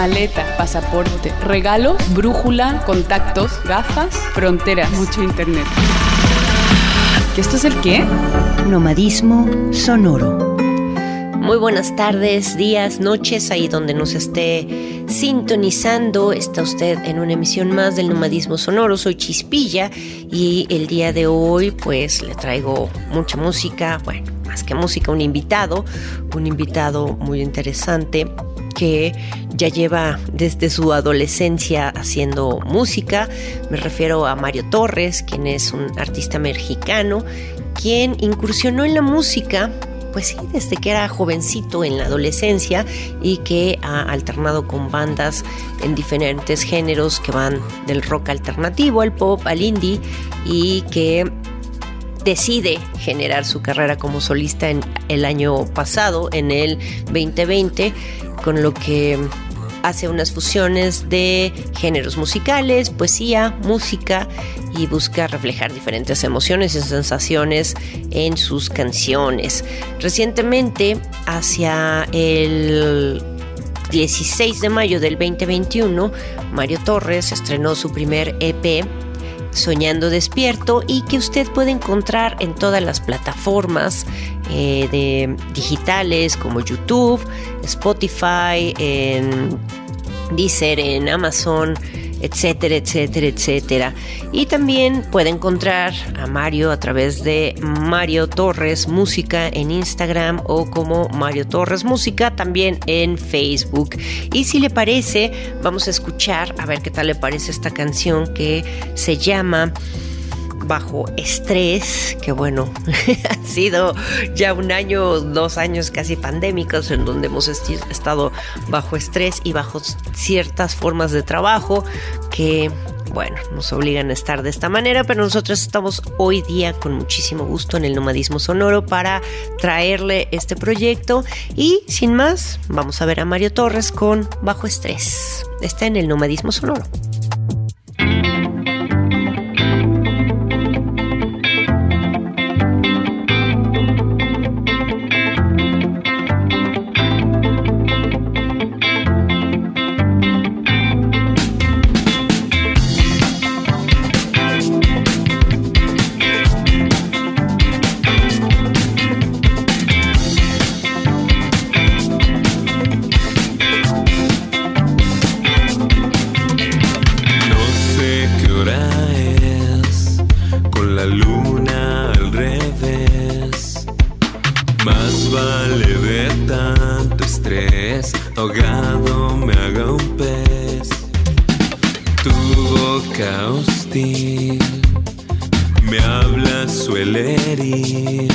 maleta, pasaporte, regalos, brújula, contactos, gafas, fronteras, mucho internet. ¿Qué esto es el qué? Nomadismo sonoro. Muy buenas tardes, días, noches, ahí donde nos esté sintonizando. Está usted en una emisión más del Nomadismo Sonoro. Soy Chispilla y el día de hoy pues le traigo mucha música, bueno, más que música, un invitado, un invitado muy interesante que ya lleva desde su adolescencia haciendo música. Me refiero a Mario Torres, quien es un artista mexicano, quien incursionó en la música pues sí, desde que era jovencito en la adolescencia y que ha alternado con bandas en diferentes géneros que van del rock alternativo al pop, al indie y que decide generar su carrera como solista en el año pasado, en el 2020, con lo que hace unas fusiones de géneros musicales, poesía, música y busca reflejar diferentes emociones y sensaciones en sus canciones. Recientemente, hacia el 16 de mayo del 2021, Mario Torres estrenó su primer EP Soñando Despierto y que usted puede encontrar en todas las plataformas eh, de digitales como YouTube, Spotify, en Deezer, en Amazon, etcétera, etcétera, etcétera. Y también puede encontrar a Mario a través de Mario Torres Música en Instagram o como Mario Torres Música también en Facebook. Y si le parece, vamos a escuchar, a ver qué tal le parece esta canción que se llama bajo estrés, que bueno, ha sido ya un año, dos años casi pandémicos en donde hemos estado bajo estrés y bajo ciertas formas de trabajo que bueno, nos obligan a estar de esta manera, pero nosotros estamos hoy día con muchísimo gusto en el nomadismo sonoro para traerle este proyecto y sin más, vamos a ver a Mario Torres con Bajo Estrés. Está en el nomadismo sonoro. crees? Ahogado me haga un pez. Tu boca hostil me habla, suele herir.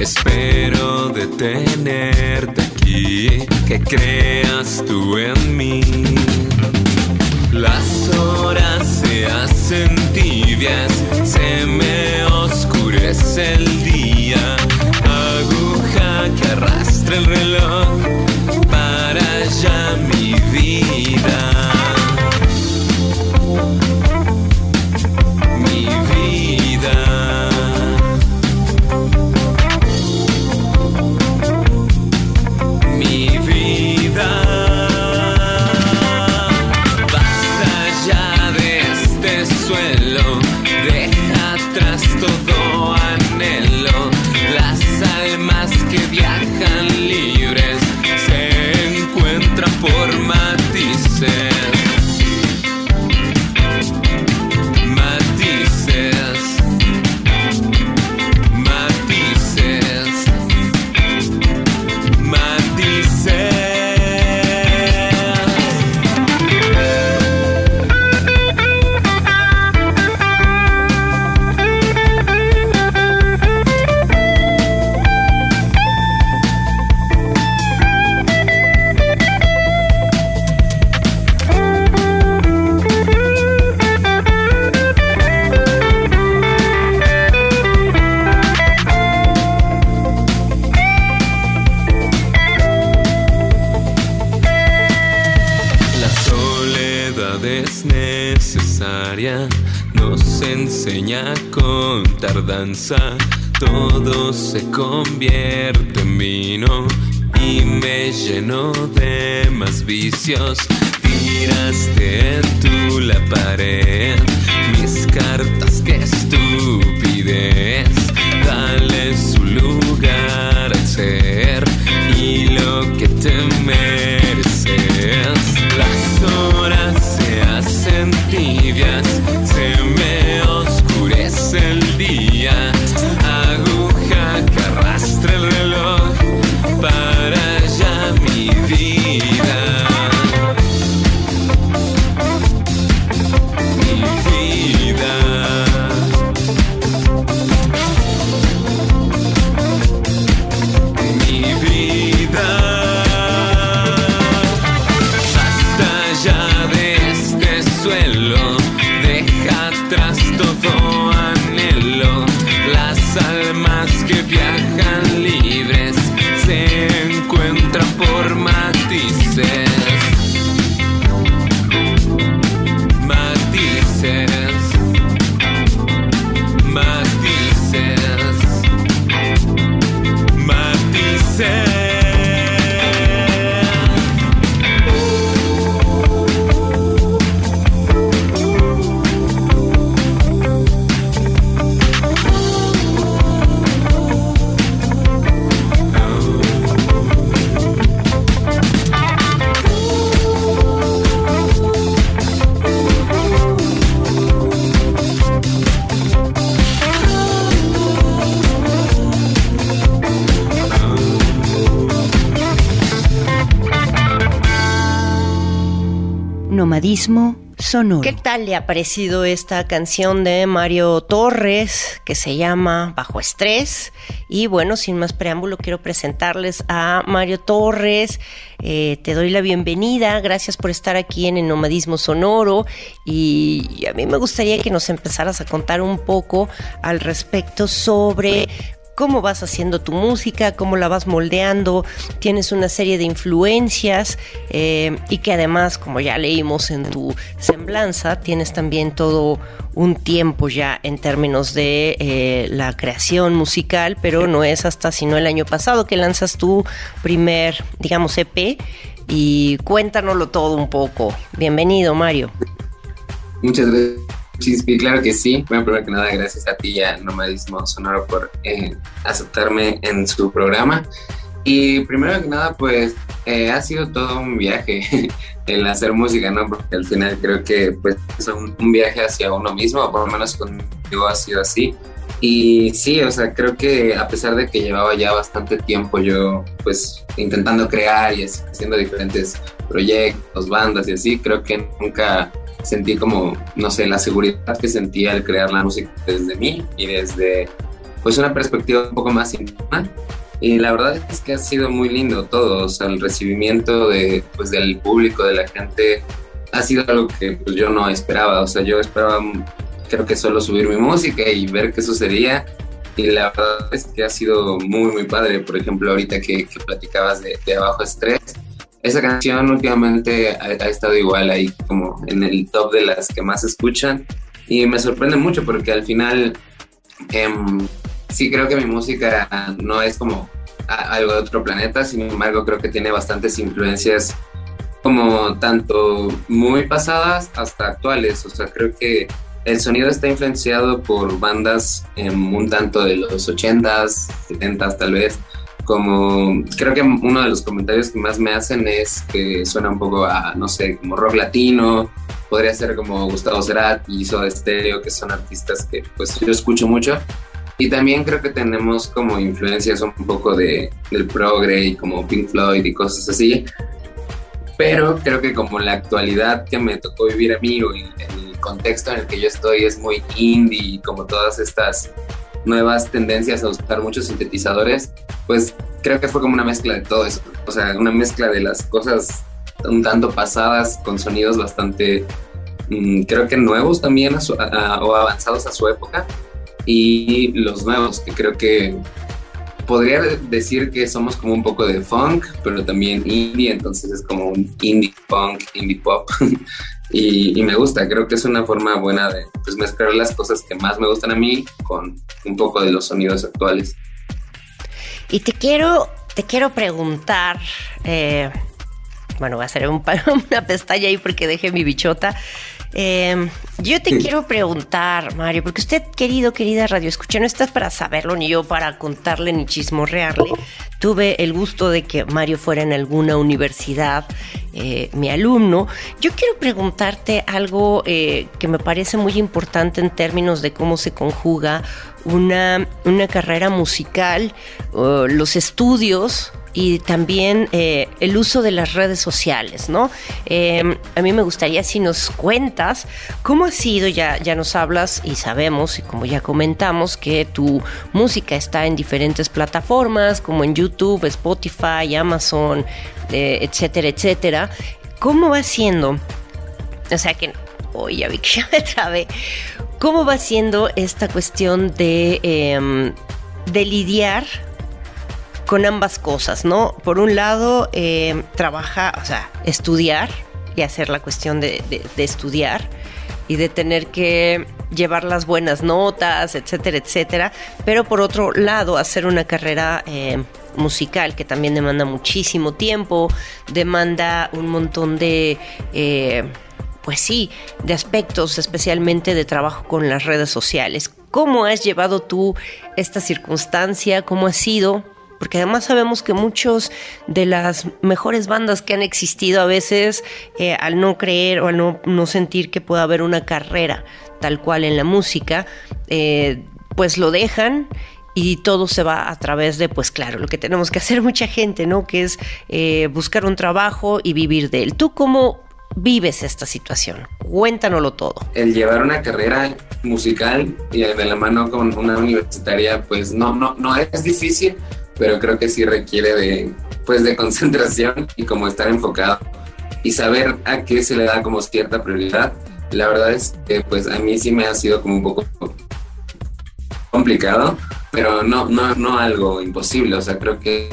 Espero detenerte aquí, que creas tú en mí. Las horas se hacen tibias, se me oscurece el día, aguja que arrastra muestra el reloj. Todo se convierte en vino y me llenó de más vicios. Tiraste en tu la pared mis cartas, qué estupidez. Nomadismo sonoro. ¿Qué tal le ha parecido esta canción de Mario Torres que se llama Bajo Estrés? Y bueno, sin más preámbulo, quiero presentarles a Mario Torres. Eh, te doy la bienvenida. Gracias por estar aquí en el Nomadismo Sonoro. Y a mí me gustaría que nos empezaras a contar un poco al respecto sobre cómo vas haciendo tu música, cómo la vas moldeando, tienes una serie de influencias eh, y que además, como ya leímos en tu semblanza, tienes también todo un tiempo ya en términos de eh, la creación musical, pero no es hasta sino el año pasado que lanzas tu primer, digamos, EP y cuéntanoslo todo un poco. Bienvenido, Mario. Muchas gracias. Chispi, claro que sí. Bueno, primero que nada, gracias a ti y a Nomadismo Sonoro por eh, aceptarme en su programa. Y primero que nada, pues eh, ha sido todo un viaje el hacer música, ¿no? Porque al final creo que pues es un, un viaje hacia uno mismo, por lo menos conmigo ha sido así. Y sí, o sea, creo que a pesar de que llevaba ya bastante tiempo yo pues intentando crear y haciendo diferentes proyectos, bandas y así, creo que nunca sentí como, no sé, la seguridad que sentía al crear la música desde mí y desde pues una perspectiva un poco más íntima. Y la verdad es que ha sido muy lindo todo, o sea, el recibimiento de, pues, del público, de la gente, ha sido algo que pues, yo no esperaba, o sea, yo esperaba creo que solo subir mi música y ver qué sucedía. Y la verdad es que ha sido muy, muy padre. Por ejemplo, ahorita que, que platicabas de, de Abajo Estrés, esa canción últimamente ha, ha, estado igual ahí como en el top de las que más escuchan. Y me sorprende mucho porque al final eh, sí creo que mi música no es como algo de otro planeta, sin embargo creo que tiene bastantes influencias como tanto muy pasadas hasta actuales, o sea creo que el sonido está influenciado por bandas eh, un tanto de los 80s, 70s tal vez, como creo que uno de los comentarios que más me hacen es que suena un poco a, no sé, como rock latino, podría ser como Gustavo Cerati, Soda Stereo, que son artistas que pues yo escucho mucho. Y también creo que tenemos como influencias un poco de, del progre y como Pink Floyd y cosas así. Pero creo que como la actualidad que me tocó vivir a mí o el, el contexto en el que yo estoy es muy indie, como todas estas nuevas tendencias a usar muchos sintetizadores, pues creo que fue como una mezcla de todo eso, o sea, una mezcla de las cosas un tanto pasadas con sonidos bastante, mmm, creo que nuevos también a su, a, o avanzados a su época y los nuevos, que creo que podría decir que somos como un poco de funk, pero también indie, entonces es como un indie punk, indie pop. y, me gusta, creo que es una forma buena de pues, mezclar las cosas que más me gustan a mí con un poco de los sonidos actuales. Y te quiero te quiero preguntar, eh, bueno, voy a hacer un, una pestaña ahí porque dejé mi bichota. Eh, yo te quiero preguntar, Mario, porque usted, querido, querida radio escucha, no estás para saberlo ni yo para contarle ni chismorrearle. Tuve el gusto de que Mario fuera en alguna universidad, eh, mi alumno. Yo quiero preguntarte algo eh, que me parece muy importante en términos de cómo se conjuga una, una carrera musical, uh, los estudios y también eh, el uso de las redes sociales, ¿no? Eh, a mí me gustaría si nos cuentas cómo ha sido, ya, ya nos hablas y sabemos, y como ya comentamos, que tu música está en diferentes plataformas, como en YouTube, Spotify, Amazon, eh, etcétera, etcétera. ¿Cómo va siendo? O sea que, oye, ya vi que ya me trabé. ¿Cómo va siendo esta cuestión de, em, de lidiar con ambas cosas, ¿no? Por un lado, eh, trabaja, o sea, estudiar y hacer la cuestión de, estudiar y de tener que llevar las buenas notas, etcétera, etcétera. Pero por otro lado, hacer una carrera eh, musical que también demanda muchísimo tiempo, demanda un montón de... Eh, pues sí, de aspectos, especialmente de trabajo con las redes sociales. ¿Cómo has llevado tú esta circunstancia? ¿Cómo ha sido? Porque además sabemos que muchos de las mejores bandas que han existido a veces, eh, al no creer o al no, no, sentir que pueda haber una carrera tal cual en la música, eh, pues lo dejan y todo se va a través de, pues claro, lo que tenemos que hacer mucha gente, ¿no? Que es eh, buscar un trabajo y vivir de él. ¿Tú cómo vives esta situación? Cuéntanoslo todo. El llevar una carrera musical y de la mano con una universitaria, pues no, no, no es difícil, pero creo que sí requiere de, pues de concentración y como estar enfocado y saber a qué se le da como cierta prioridad. La verdad es que pues a mí sí me ha sido como un poco complicado, pero no, no, no algo imposible. O sea, creo que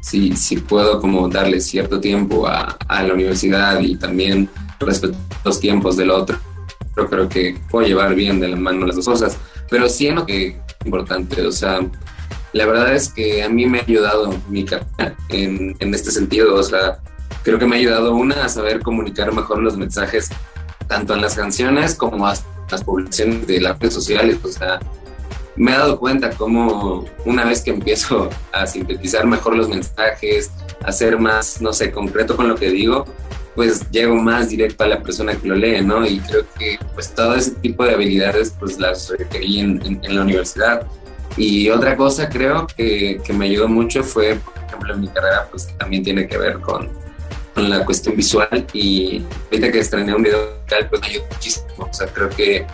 sí, sí puedo como darle cierto tiempo a, a la universidad y también respetar los tiempos del otro. Pero creo que puedo llevar bien de la mano las dos cosas. Pero sí en lo que es importante, o sea, la verdad es que a mí me ha ayudado mi carrera en, en este sentido. O sea, creo que me ha ayudado una a saber comunicar mejor los mensajes, tanto en las canciones como a las publicaciones de las redes sociales. O sea, me he dado cuenta cómo una vez que empiezo a sintetizar mejor los mensajes, a ser más, no sé, concreto con lo que digo, pues llego más directo a la persona que lo lee, ¿no? Y creo que pues todo ese tipo de habilidades pues las requerí en, en, en la universidad. Y otra cosa creo que, que, me ayudó mucho fue, por ejemplo, en mi carrera, pues también tiene que ver con, con la cuestión visual. Y ahorita que estrené un video musical, pues me ayudó muchísimo. O sea, creo que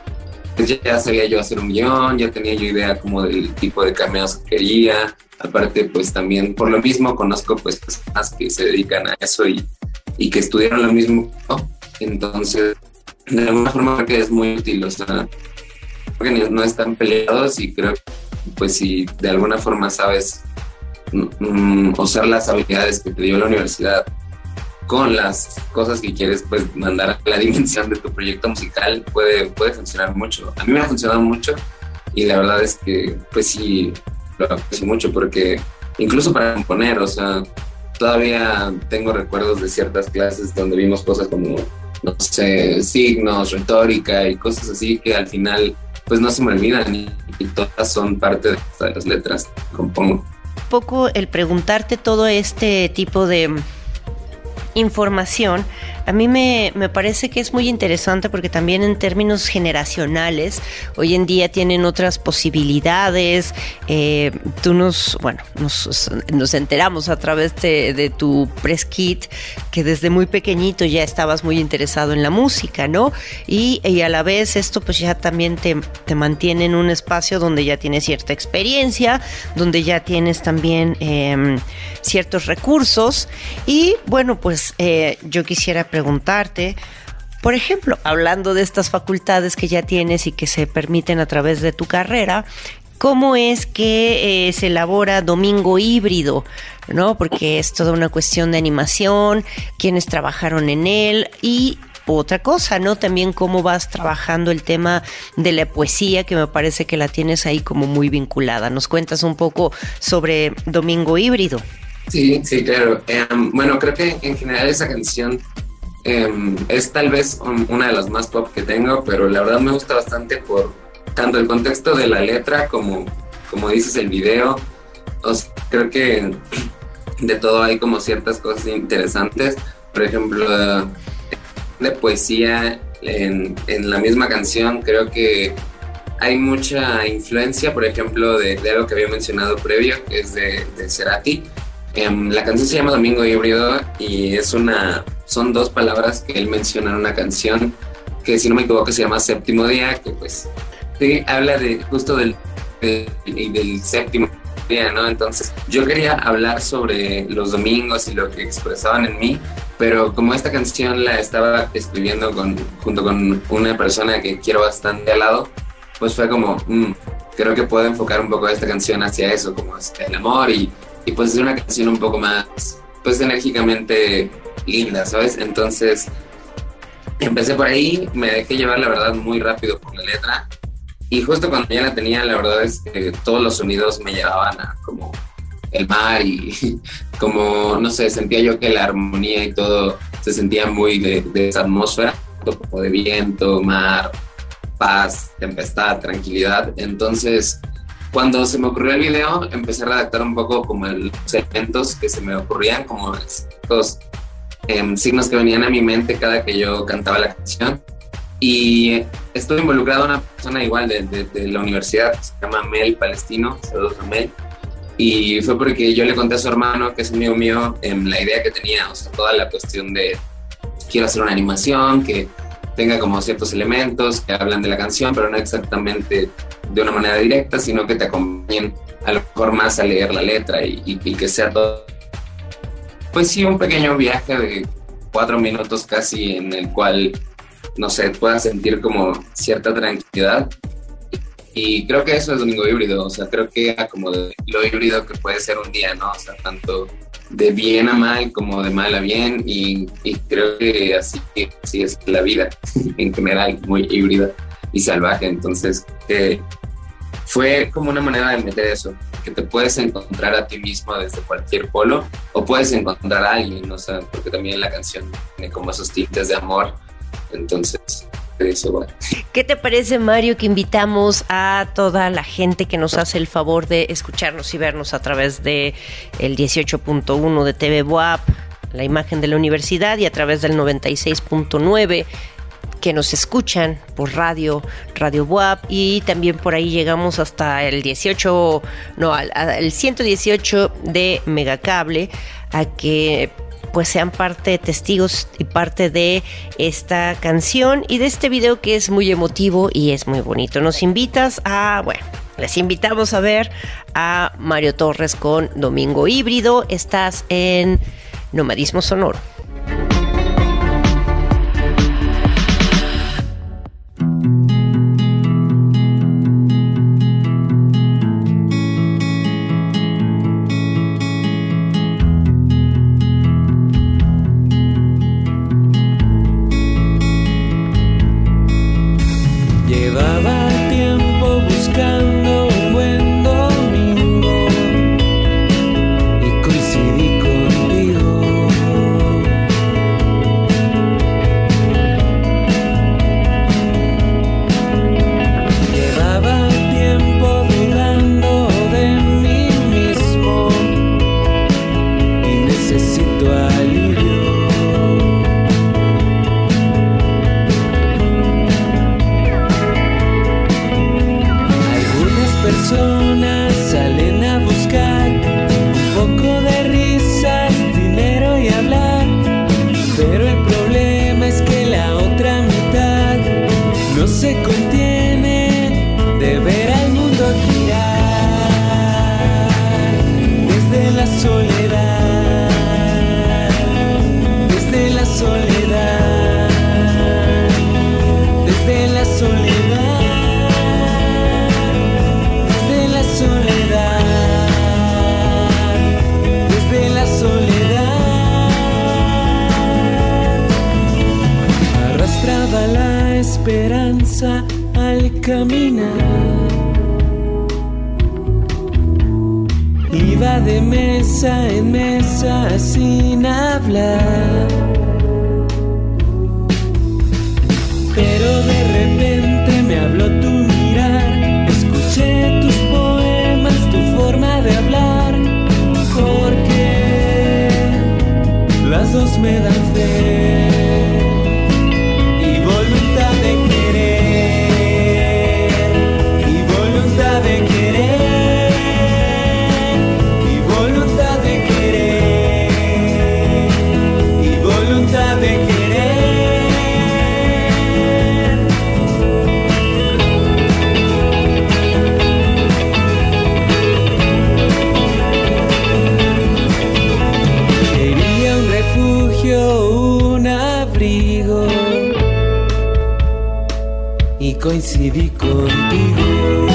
pues, ya sabía yo hacer un guion, ya tenía yo idea como del tipo de cameos que quería. Aparte, pues también por lo mismo conozco pues personas que se dedican a eso y, y que estudiaron lo mismo. Entonces, de alguna forma creo que es muy útil. O sea, creo que no están peleados y creo que pues si de alguna forma sabes mm, usar las habilidades que te dio la universidad con las cosas que quieres pues mandar a la dimensión de tu proyecto musical puede, puede funcionar mucho. A mí me ha funcionado mucho y la verdad es que pues sí lo aprecio mucho porque incluso para componer, o sea, todavía tengo recuerdos de ciertas clases donde vimos cosas como, no sé, signos, retórica y cosas así que al final pues no se me olvidan y, todas son parte de, de las letras que compongo. Un poco el preguntarte todo este tipo de información, a mí me, me, parece que es muy interesante porque también en términos generacionales, hoy en día tienen otras posibilidades. Eh, tú nos, bueno, nos, nos, enteramos a través de, de tu press kit que desde muy pequeñito ya estabas muy interesado en la música, ¿no? Y, y a la vez esto pues ya también te, te, mantiene en un espacio donde ya tienes cierta experiencia, donde ya tienes también eh, ciertos recursos y bueno, pues eh, yo quisiera preguntarte, por ejemplo, hablando de estas facultades que ya tienes y que se permiten a través de tu carrera, ¿cómo es que eh, se elabora domingo híbrido? ¿No? Porque es toda una cuestión de animación, quienes trabajaron en él y otra cosa, ¿no? También cómo vas trabajando el tema de la poesía, que me parece que la tienes ahí como muy vinculada. ¿Nos cuentas un poco sobre Domingo Híbrido? Sí, sí, claro. Em, bueno, creo que en general esa canción em, es tal vez un- una de las más pop que tengo, pero la verdad me gusta bastante por tanto el contexto de la letra como, como dices, el video. O sea, creo que de todo hay como ciertas cosas interesantes. Por ejemplo, de poesía en, en la misma canción, creo que hay mucha influencia, por ejemplo, de, de algo que había mencionado previo, que es de, de Cerati. Em, la canción se llama Domingo Híbrido y es una, son dos palabras que él menciona en una canción que, si no me equivoco, se llama Séptimo Día, que pues sí, habla de justo del, de- del séptimo día, ¿no? Entonces, yo quería hablar sobre los domingos y lo que expresaban en mí, pero como esta canción la estaba escribiendo con, junto con una persona que quiero bastante al lado, pues fue como, mm, creo que puedo enfocar un poco esta canción hacia eso, como es el amor y, y pues es una canción un poco más, pues enérgicamente linda, ¿sabes? Entonces, empecé por ahí, me dejé llevar la verdad muy rápido por la letra y justo cuando ya la tenía, la verdad es que todos los sonidos me llevaban a como el mar y como, no sé, sentía yo que la armonía y todo se sentía muy de, de esa atmósfera, como de viento, mar, paz, tempestad, tranquilidad. Entonces, cuando se me ocurrió el video, empecé a redactar un poco como el- los elementos que se me ocurrían, como estos em, signos que venían a mi mente cada que yo cantaba la canción. Y estuve involucrado una persona igual de, de- de la universidad, se llama Mel Palestino, saludos a Mel. Y fue porque yo le conté a su hermano, que es amigo mío, em, la idea que tenía, o sea, toda la cuestión de quiero hacer una animación que tenga como ciertos elementos que hablan de la canción, pero no exactamente de una manera directa, sino que te acompañen a lo mejor más a leer la letra y, y- y que sea todo. Pues sí, un pequeño viaje de cuatro minutos casi en el cual, no sé, puedas sentir como cierta tranquilidad. Y creo que eso es domingo híbrido, o sea, creo que era como de lo híbrido que puede ser un día, ¿no? O sea, tanto de bien a mal como de mal a bien y, creo que así, así es la vida en general, muy híbrida y salvaje. Entonces, eh, fue como una manera de meter eso, que te puedes encontrar a ti mismo desde cualquier polo o puedes encontrar a alguien, o sea, porque también la canción tiene como esos tintes de amor. Entonces, eso, bueno. ¿Qué te parece, Mario, que invitamos a toda la gente que nos hace el favor de escucharnos y vernos a través de el 18.1 de TV Boap, la imagen de la universidad, y a través del 96.9 que nos escuchan por radio, Radio Boap, y también por ahí llegamos hasta el 18, no, al, al 118 de Megacable, a que pues sean parte testigos y parte de esta canción y de este video que es muy emotivo y es muy bonito. Nos invitas a, bueno, les invitamos a ver a Mario Torres con Domingo Híbrido. Estás en Nomadismo Sonoro. Contigo.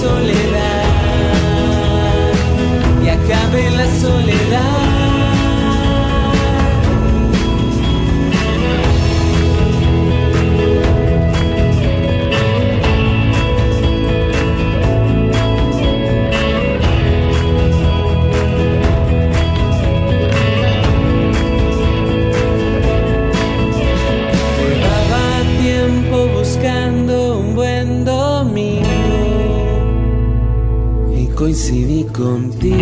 Soledad. Y acabe la soledad. Coincidí contigo.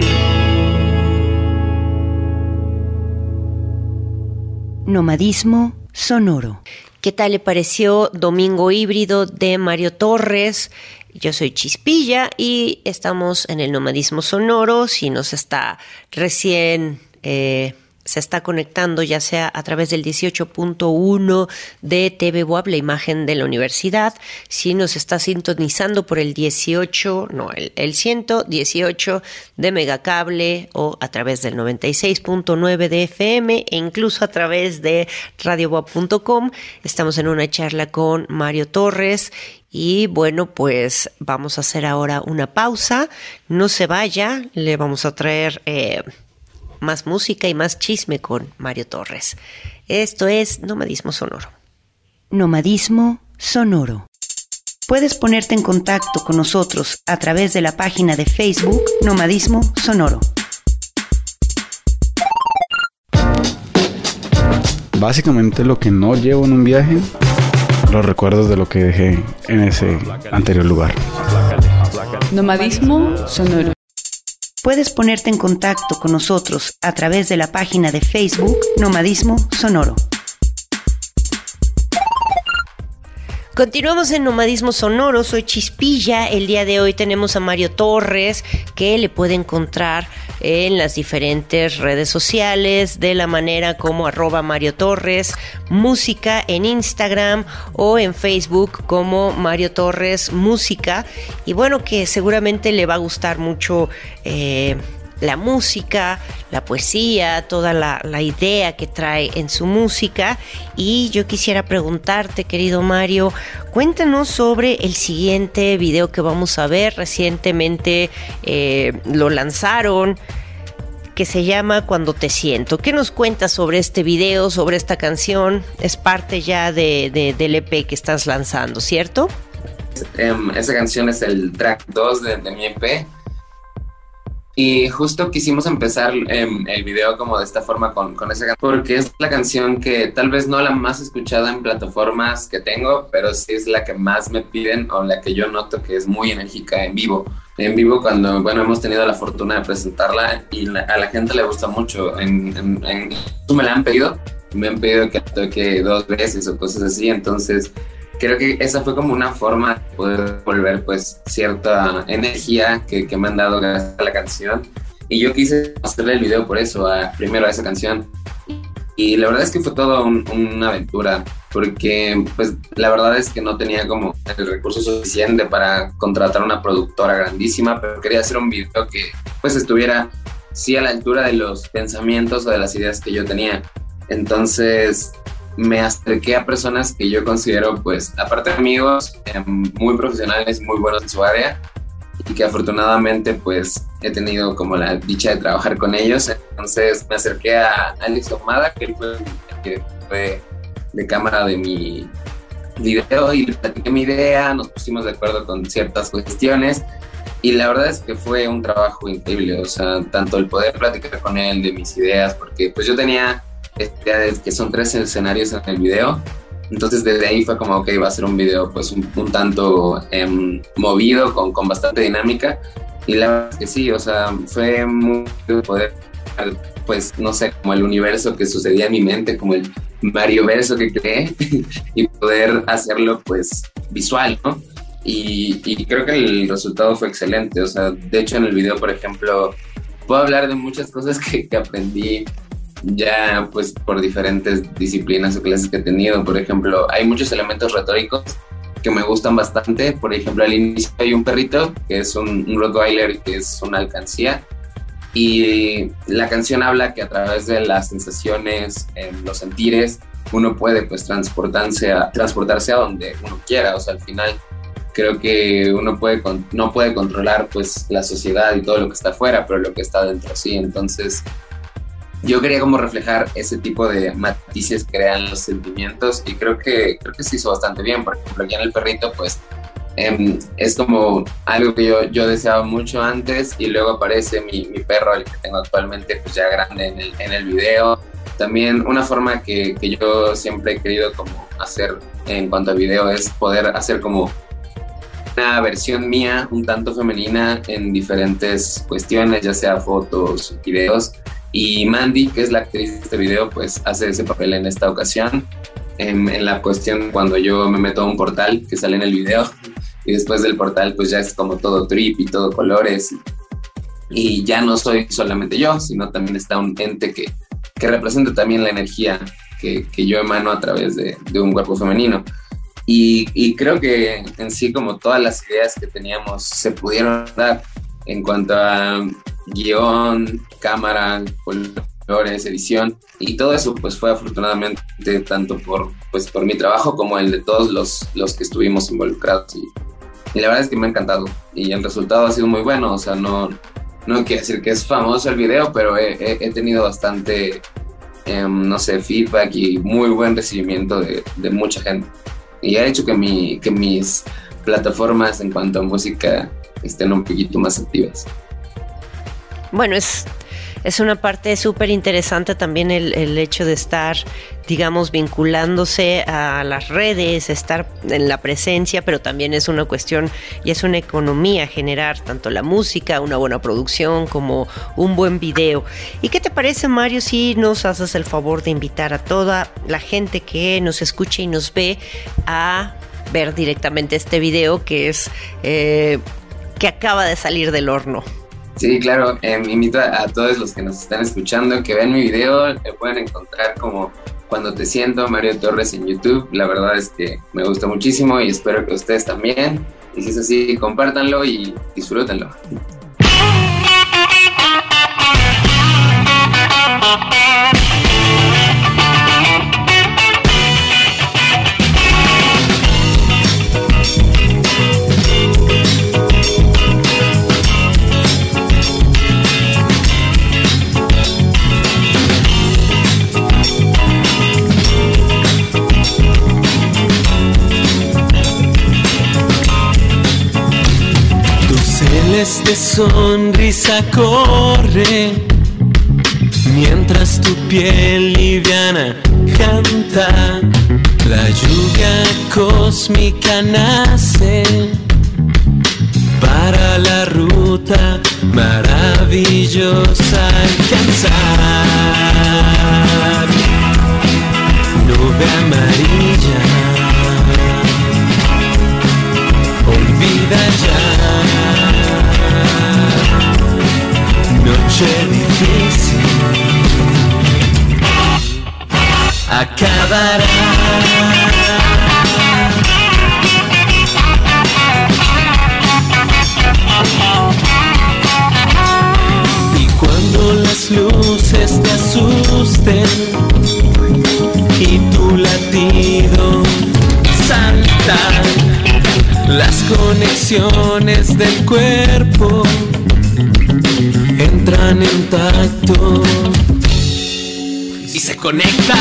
Nomadismo sonoro. ¿Qué tal le pareció Domingo Híbrido de Mario Torres? Yo soy Chispilla y estamos en el Nomadismo Sonoro. Si nos está recién... eh, se está conectando ya sea a través del 18.1 de TV Web, la imagen de la universidad, si nos está sintonizando por el 18, no, el, el 118 de Megacable o a través del 96.9 de FM e incluso a través de radiobob.com. Estamos en una charla con Mario Torres y bueno, pues vamos a hacer ahora una pausa. No se vaya, le vamos a traer... Eh, más música y más chisme con Mario Torres. Esto es Nomadismo Sonoro. Nomadismo sonoro. Puedes ponerte en contacto con nosotros a través de la página de Facebook Nomadismo Sonoro. Básicamente lo que no llevo en un viaje, los recuerdos de lo que dejé en ese anterior lugar. Nomadismo sonoro. Puedes ponerte en contacto con nosotros a través de la página de Facebook Nomadismo Sonoro. Continuamos en Nomadismo Sonoro, soy Chispilla. El día de hoy tenemos a Mario Torres, que le puede encontrar en las diferentes redes sociales de la manera como arroba Mario Torres, música en Instagram o en Facebook como Mario Torres Música. Y bueno, que seguramente le va a gustar mucho. eh, la música, la poesía, toda la, la, idea que trae en su música. Y yo quisiera preguntarte, querido Mario, cuéntanos sobre el siguiente video que vamos a ver. Recientemente eh, lo lanzaron que se llama Cuando te siento. ¿Qué nos cuentas sobre este video, sobre esta canción? Es parte ya de, de, del EP que estás lanzando, ¿cierto? Um, esa canción es el track 2 de, de mi EP Y justo quisimos empezar em, el video como de esta forma con, con esa canción, porque es la canción que tal vez no la más escuchada en plataformas que tengo, pero sí es la que más me piden o la que yo noto que es muy enérgica en vivo. En vivo cuando, bueno, hemos tenido la fortuna de presentarla y a la gente le gusta mucho. En, me la han pedido, me han pedido que toque dos veces o cosas así, entonces creo que esa fue como una forma de poder volver pues cierta energía que, que me han dado gracias a la canción. Y yo quise hacerle el video por eso, a, primero a esa canción. Y la verdad es que fue toda una aventura, porque pues la verdad es que no tenía como el recurso suficiente para contratar una productora grandísima, pero quería hacer un video que pues estuviera sí a la altura de los pensamientos o de las ideas que yo tenía. Entonces me acerqué a personas que yo considero, pues, aparte amigos, eh, muy profesionales, muy buenos en su área y que afortunadamente, pues, he tenido como la dicha de trabajar con ellos. Entonces me acerqué a Alex Omada, que fue que fue de cámara de mi video y le platiqué mi idea, nos pusimos de acuerdo con ciertas cuestiones y la verdad es que fue un trabajo increíble, o sea, tanto el poder platicar con él de mis ideas, porque pues yo tenía que son tres escenarios en el video. Entonces desde ahí fue como, ok, va a ser un video pues un, tanto em, movido, con, con, bastante dinámica. Y la verdad es que sí, o sea, fue muy poder, pues no sé, como el universo que sucedía en mi mente, como el Mario verso que creé, y poder hacerlo pues visual, ¿no? Y, y, creo que el resultado fue excelente, o sea, de hecho en el video, por ejemplo, puedo hablar de muchas cosas que, que aprendí ya pues por diferentes disciplinas o clases que he tenido. Por ejemplo, hay muchos elementos retóricos que me gustan bastante. Por ejemplo, al inicio hay un perrito que es un, un Rottweiler que es una alcancía y la canción habla que a través de las sensaciones, en los sentires, uno puede pues transportarse a, transportarse a donde uno quiera. O sea, al final creo que uno puede no puede controlar pues la sociedad y todo lo que está afuera, pero lo que está dentro sí. Entonces yo quería como reflejar ese tipo de matices que crean los sentimientos y creo que, creo que se hizo bastante bien. Por ejemplo, aquí en El Perrito, pues em, es como algo que yo, yo deseaba mucho antes y luego aparece mi, mi, perro, el que tengo actualmente, pues ya grande en el, en el video. También una forma que, que yo siempre he querido como hacer en cuanto a video es poder hacer como una versión mía un tanto femenina en diferentes cuestiones, ya sea fotos, videos. Y Mandy, que es la actriz de este video, pues hace ese papel en esta ocasión. En, la cuestión cuando yo me meto a un portal que sale en el video y después del portal pues ya es como todo trip y todo colores y, ya no soy solamente yo, sino también está un ente que, que representa también la energía que, que yo emano a través de, de un cuerpo femenino. Y, y, creo que en sí como todas las ideas que teníamos se pudieron dar en cuanto a guion, cámara, colores, edición y todo eso pues fue afortunadamente tanto por, pues, por mi trabajo como el de todos los, los que estuvimos involucrados y, la verdad es que me ha encantado y el resultado ha sido muy bueno, o sea, no, no quiero decir que es famoso el video, pero he, tenido bastante, em, no sé, feedback y muy buen recibimiento de, de, mucha gente y ha hecho que, mi, que mis plataformas en cuanto a música estén un poquito más activas. Bueno, es, es una parte súper interesante también el, el, hecho de estar, digamos, vinculándose a las redes, estar en la presencia, pero también es una cuestión y es una economía generar tanto la música, una buena producción, como un buen video. ¿Y qué te parece, Mario, si nos haces el favor de invitar a toda la gente que nos escucha y nos ve a ver directamente este video que es eh, que acaba de salir del horno? Sí, claro. Eh, invito a, todos los que nos están escuchando que vean mi video. Lo pueden encontrar como Cuando te siento, Mario Torres en YouTube. La verdad es que me gusta muchísimo y espero que ustedes también. Y si es así, compártanlo y disfrútenlo. miles de sonrisa corre mientras tu piel liviana canta. La lluvia cósmica nace para la ruta maravillosa alcanzar. Nube amarilla, olvida ya. Noche difícil, acabará. Y cuando las luces te asusten y tu latido salta, las conexiones del cuerpo entran en tacto y se conectarán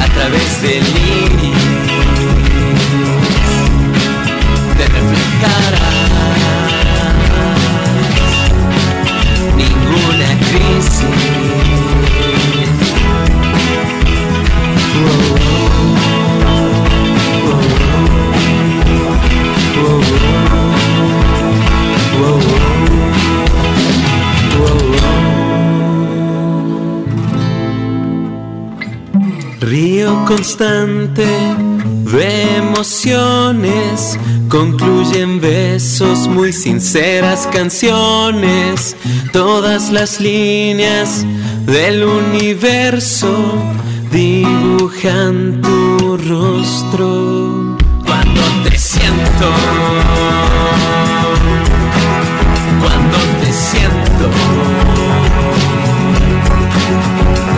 a través del iris. Te reflejarás constante de emociones, concluyen besos, muy sinceras canciones, todas las líneas del universo dibujan tu rostro. Cuando te siento, cuando te siento,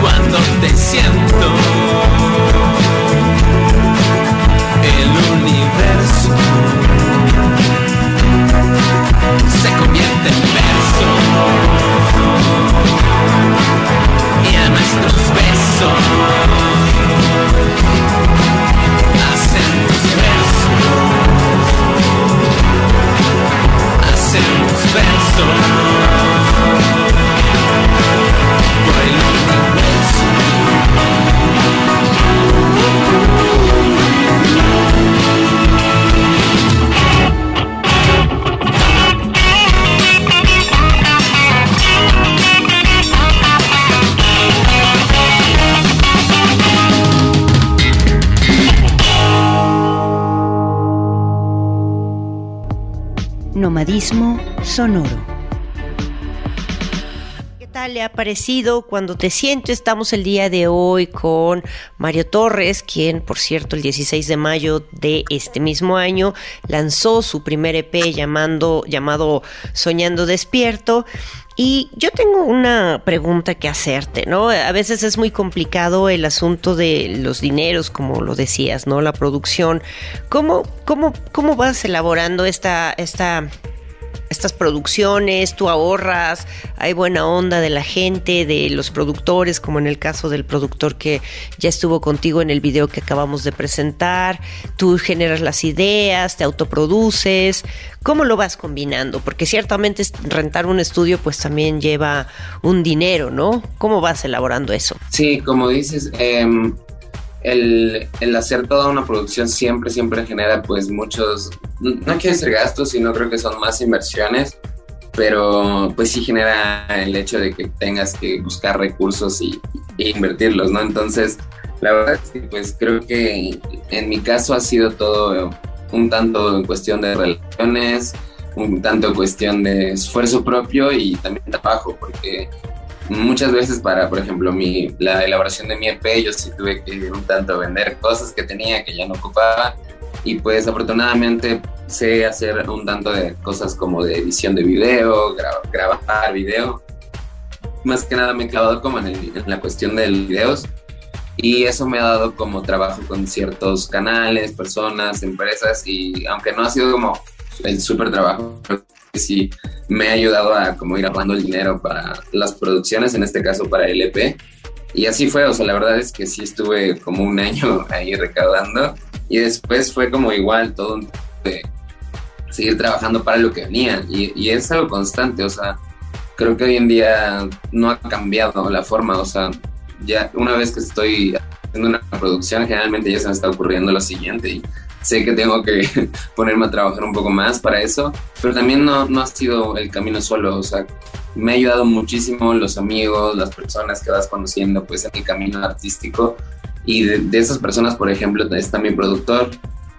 cuando te siento. Nomadismo sonoro. ¿Qué tal le ha parecido cuando te siento? Estamos el día de hoy con Mario Torres, quien, por cierto, el 16 de mayo de este mismo año lanzó su primer EP llamando, llamado Soñando Despierto. Y yo tengo una pregunta que hacerte, ¿no? A veces es muy complicado el asunto de los dineros, como lo decías, ¿no? La producción. ¿Cómo, cómo, cómo vas elaborando esta, esta, estas producciones? ¿Tú ahorras? ¿Hay buena onda de la gente, de los productores, como en el caso del productor que ya estuvo contigo en el video que acabamos de presentar? ¿Tú generas las ideas, te autoproduces? ¿Cómo lo vas combinando? Porque ciertamente rentar un estudio pues también lleva un dinero, ¿no? ¿Cómo vas elaborando eso? Sí, como dices, em, el, el hacer toda una producción siempre, siempre genera pues muchos, no quiero decir gastos, sino creo que son más inversiones, pero pues sí genera el hecho de que tengas que buscar recursos y, e invertirlos, ¿no? Entonces, la verdad es que pues creo que en mi caso ha sido todo un tanto en cuestión de relaciones, un tanto cuestión de esfuerzo propio y también trabajo, porque muchas veces para, por ejemplo, mi, la elaboración de mi EP, yo sí tuve que un tanto vender cosas que tenía que ya no ocupaba y pues afortunadamente sé hacer un tanto de cosas como de edición de video, gra- grabar video. Más que nada me he clavado como en, la cuestión de videos y eso me ha dado como trabajo con ciertos canales, personas, empresas y aunque no ha sido como el súper trabajo, sí me ha ayudado a como ir ahorrando el dinero para las producciones, en este caso para el EP. Y así fue, o sea, la verdad es que sí estuve como un año ahí recaudando. Y después fue como igual todo un de, seguir trabajando para lo que venía. Y, y es algo constante, o sea, creo que hoy en día no ha cambiado la forma, o sea, ya una vez que estoy haciendo una producción, generalmente ya se me está ocurriendo lo siguiente sé que tengo que ponerme a trabajar un poco más para eso, pero también no, no ha sido el camino solo, o sea, me ha ayudado muchísimo los amigos, las personas que vas conociendo pues en el camino artístico. Y de, de esas personas, por ejemplo, está mi productor,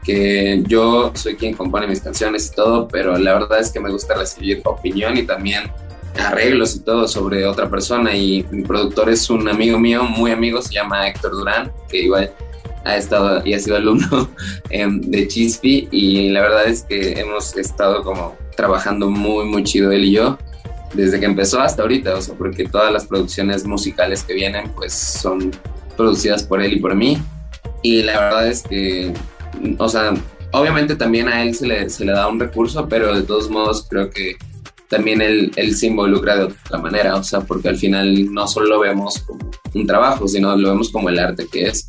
que yo soy quien compone mis canciones y todo, pero la verdad es que me gusta recibir opinión y también arreglos y todo sobre otra persona. Y mi productor es un amigo mío, muy amigo, se llama Héctor Durán, que igual ha estado y ha sido alumno em, de Chispi y la verdad es que hemos estado como trabajando muy muy chido él y yo desde que empezó hasta ahorita, o sea, porque todas las producciones musicales que vienen pues son producidas por él y por mí y la verdad es que, o sea, obviamente también a él se le, se le da un recurso, pero de todos modos creo que también él, él, se involucra de otra manera, o sea, porque al final no solo lo vemos como un trabajo, sino lo vemos como el arte que es.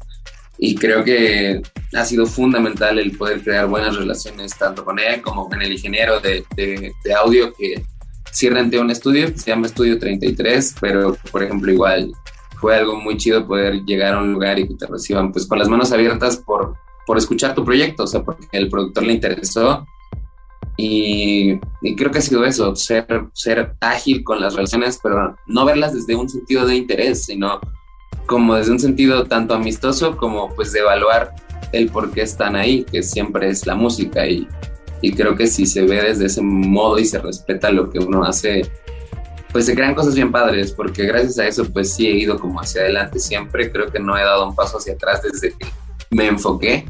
Y creo que ha sido fundamental el poder crear buenas relaciones tanto con él como con el ingeniero de, de, de audio que sí renté un estudio se llama Estudio 33, pero por ejemplo igual fue algo muy chido poder llegar a un lugar y que te reciban pues con las manos abiertas por, por escuchar tu proyecto, o sea, porque el productor le interesó. Y, y, creo que ha sido eso, ser, ser ágil con las relaciones, pero no verlas desde un sentido de interés, sino como desde un sentido tanto amistoso como pues de evaluar el por qué están ahí, que siempre es la música. Y, y creo que si se ve desde ese modo y se respeta lo que uno hace, pues se crean cosas bien padres, porque gracias a eso pues sí he ido como hacia adelante siempre, creo que no he dado un paso hacia atrás desde que me enfoqué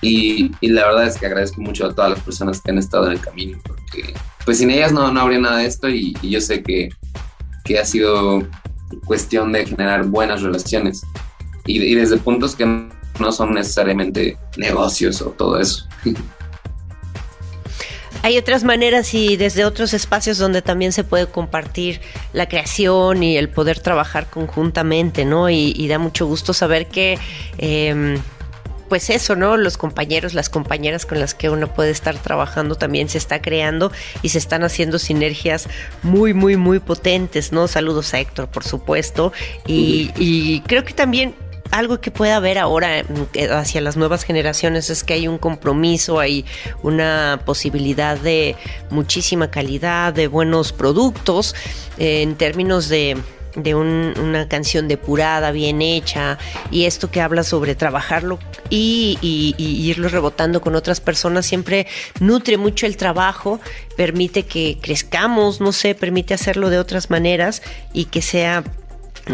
y, y, la verdad es que agradezco mucho a todas las personas que han estado en el camino, porque pues sin ellas no, no habría nada de esto y, y yo sé que, que, ha sido cuestión de generar buenas relaciones y, desde puntos que no son necesariamente negocios o todo eso. Hay otras maneras y desde otros espacios donde también se puede compartir la creación y el poder trabajar conjuntamente, ¿no? Y, da mucho gusto saber que... Eh, pues eso, ¿no? Los compañeros, las compañeras con las que uno puede estar trabajando también se está creando y se están haciendo sinergias muy, muy, muy potentes, ¿no? Saludos a Héctor, por supuesto. Y, creo que también algo que pueda haber ahora hacia las nuevas generaciones es que hay un compromiso, hay una posibilidad de muchísima calidad, de buenos productos eh, en términos de de un, una canción depurada, bien hecha, y esto que habla sobre trabajarlo y, y, irlo rebotando con otras personas siempre nutre mucho el trabajo, permite que crezcamos, no sé, permite hacerlo de otras maneras y que sea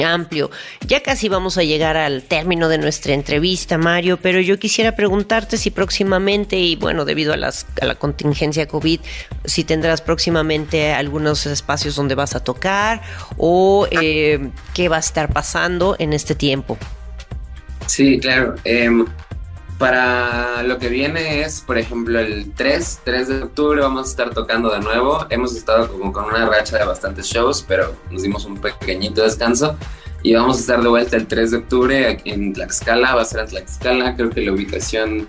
amplio. Ya casi vamos a llegar al término de nuestra entrevista, Mario, pero yo quisiera preguntarte si próximamente, y bueno, debido a, las, a la contingencia COVID, si tendrás próximamente algunos espacios donde vas a tocar o eh, qué va a estar pasando en este tiempo. Sí, claro. Eh, para lo que viene es, por ejemplo, el 3, 3 de octubre vamos a estar tocando de nuevo. Hemos estado como con una racha de bastantes shows, pero nos dimos un pequeñito descanso. Y vamos a estar de vuelta el 3 de octubre en Tlaxcala, va a ser en Tlaxcala, creo que la ubicación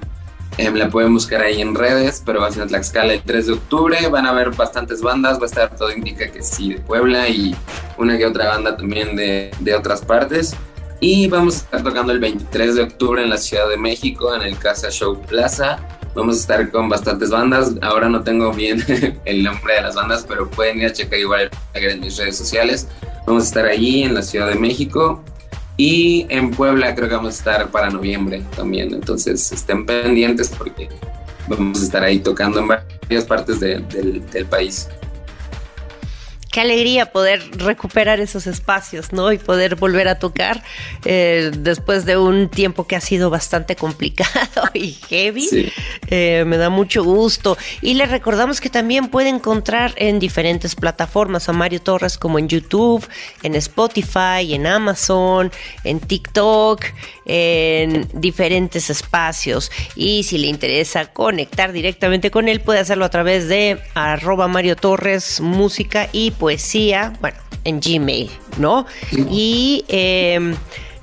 eh, la pueden buscar ahí en redes, pero va a ser en Tlaxcala el 3 de octubre, van a haber bastantes bandas, va a estar todo indica que sí de Puebla y una que otra banda también de, de otras partes. Y vamos a estar tocando el 23 de octubre en la Ciudad de México, en el Casa Show Plaza. Vamos a estar con bastantes bandas. Ahora no tengo bien el nombre de las bandas, pero pueden ir a checar igual en mis redes sociales. Vamos a estar allí en la Ciudad de México. Y en Puebla creo que vamos a estar para noviembre también. Entonces estén pendientes porque vamos a estar ahí tocando en varias partes de, del, del país qué alegría poder recuperar esos espacios, ¿no? Y poder volver a tocar eh, después de un tiempo que ha sido bastante complicado y heavy. Sí. Eh, me da mucho gusto. Y les recordamos que también puede encontrar en diferentes plataformas a Mario Torres como en YouTube, en Spotify, en Amazon, en TikTok, en diferentes espacios. Y si le interesa conectar directamente con él, puede hacerlo a través de arroba Mario Torres Música y poesía, bueno, en Gmail, ¿no? Y eh,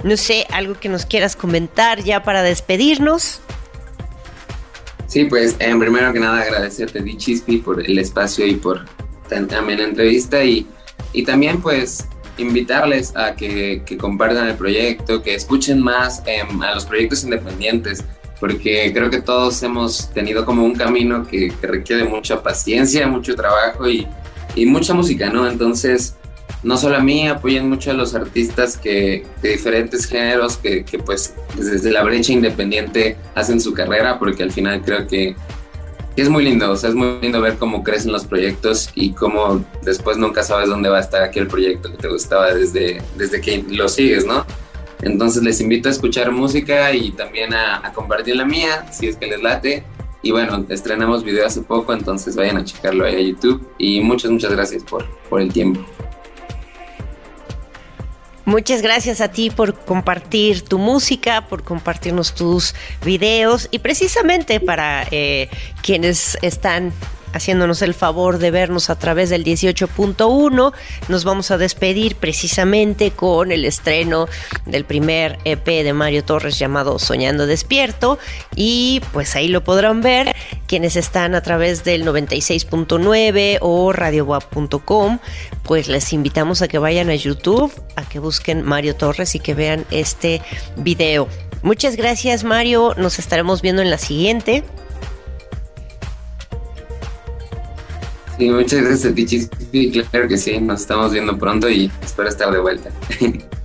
no sé, algo que nos quieras comentar ya para despedirnos. Sí, pues en primero que nada agradecerte, Di Chispi, por el espacio y por también la entrevista y, y también pues invitarles a que, que, compartan el proyecto, que escuchen más em, a los proyectos independientes, porque creo que todos hemos tenido como un camino que, requiere mucha paciencia, mucho trabajo y, y, mucha música, ¿no? Entonces, no solo a mí, apoyen mucho a los artistas que, de diferentes géneros que, que pues desde la brecha independiente hacen su carrera, porque al final creo que es muy lindo, o sea, es muy lindo ver cómo crecen los proyectos y cómo después nunca sabes dónde va a estar aquel proyecto que te gustaba desde, desde que lo sigues, ¿no? Entonces les invito a escuchar música y también a, a compartir la mía, si es que les late. Y bueno, estrenamos video hace poco, entonces vayan a checarlo ahí a YouTube. Y muchas, muchas gracias por, por el tiempo. Muchas gracias a ti por compartir tu música, por compartirnos tus videos y precisamente para eh, quienes están haciéndonos el favor de vernos a través del 18.1. Nos vamos a despedir precisamente con el estreno del primer EP de Mario Torres llamado Soñando Despierto y pues ahí lo podrán ver quienes están a través del 96.9 o radiowap.com, pues les invitamos a que vayan a YouTube, a que busquen Mario Torres y que vean este video. Muchas gracias Mario, nos estaremos viendo en la siguiente. Sí, muchas gracias a ti. Claro que sí, nos estamos viendo pronto y espero estar de vuelta.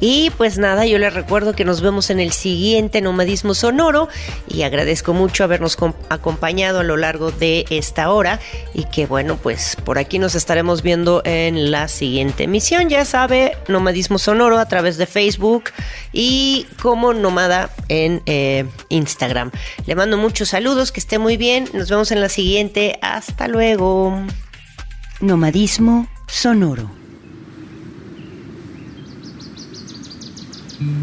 Y pues nada, yo les recuerdo que nos vemos en el siguiente Nomadismo Sonoro y agradezco mucho habernos acompañado a lo largo de esta hora y que bueno, pues por aquí nos estaremos viendo en la siguiente emisión. Ya sabe, Nomadismo Sonoro a través de Facebook y como Nomada en eh, Instagram. Le mando muchos saludos, que esté muy bien. Nos vemos en la siguiente. Hasta luego. Nomadismo Sonoro. Ibas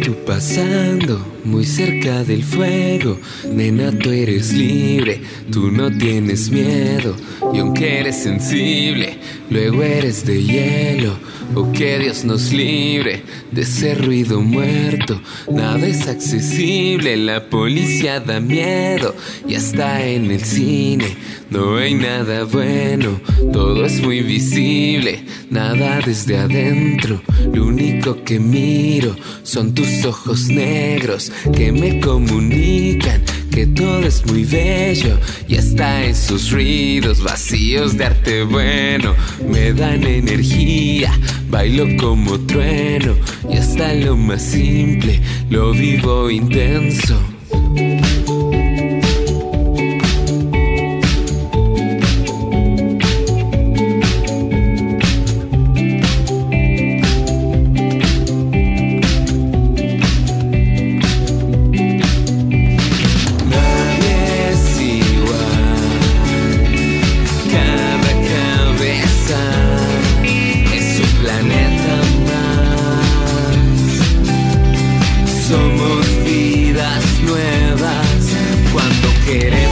tú pasando muy cerca del fuego, nena tú eres libre, tú no tienes miedo y aunque eres sensible, luego eres de hielo Oh, que Dios nos libre de ese ruido muerto. Nada es accesible, la policía da miedo y hasta en el cine no hay nada bueno. Todo es muy visible, nada desde adentro. Lo único que miro son tus ojos negros que me comunican que todo es muy bello y hasta esos ruidos vacíos de arte bueno me dan energía, bailo como trueno y hasta lo más simple lo vivo intenso. queremos.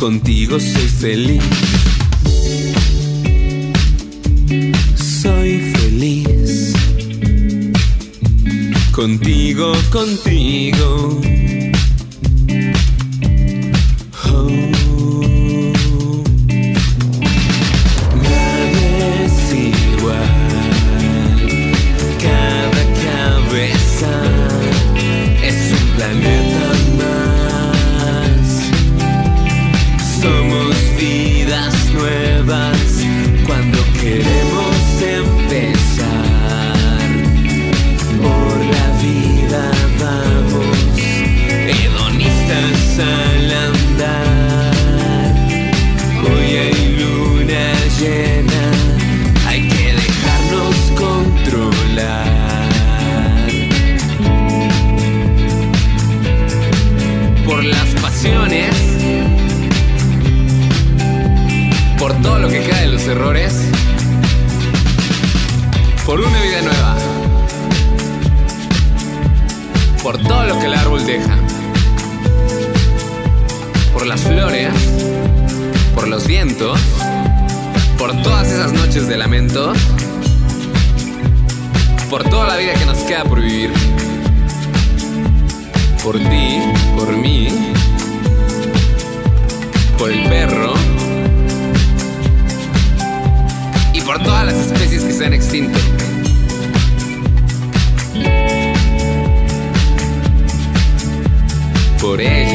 Contigo soy feliz. Soy feliz. Contigo, contigo.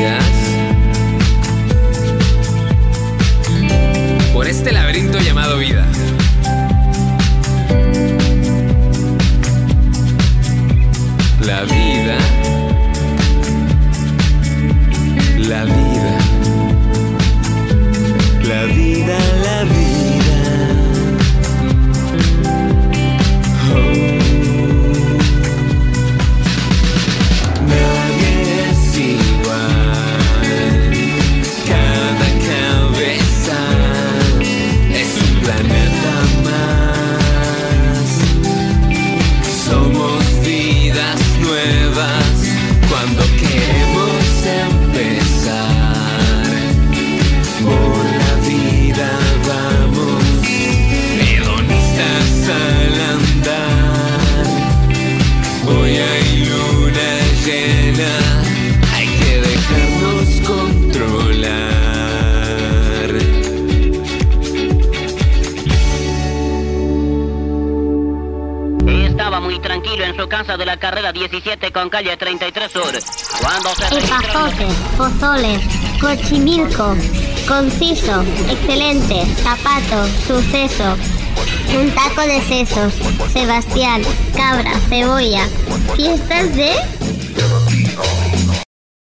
Yes. Soles, Cochimilco, conciso, excelente, zapato, suceso, un taco de sesos, Sebastián, cabra, cebolla, fiestas de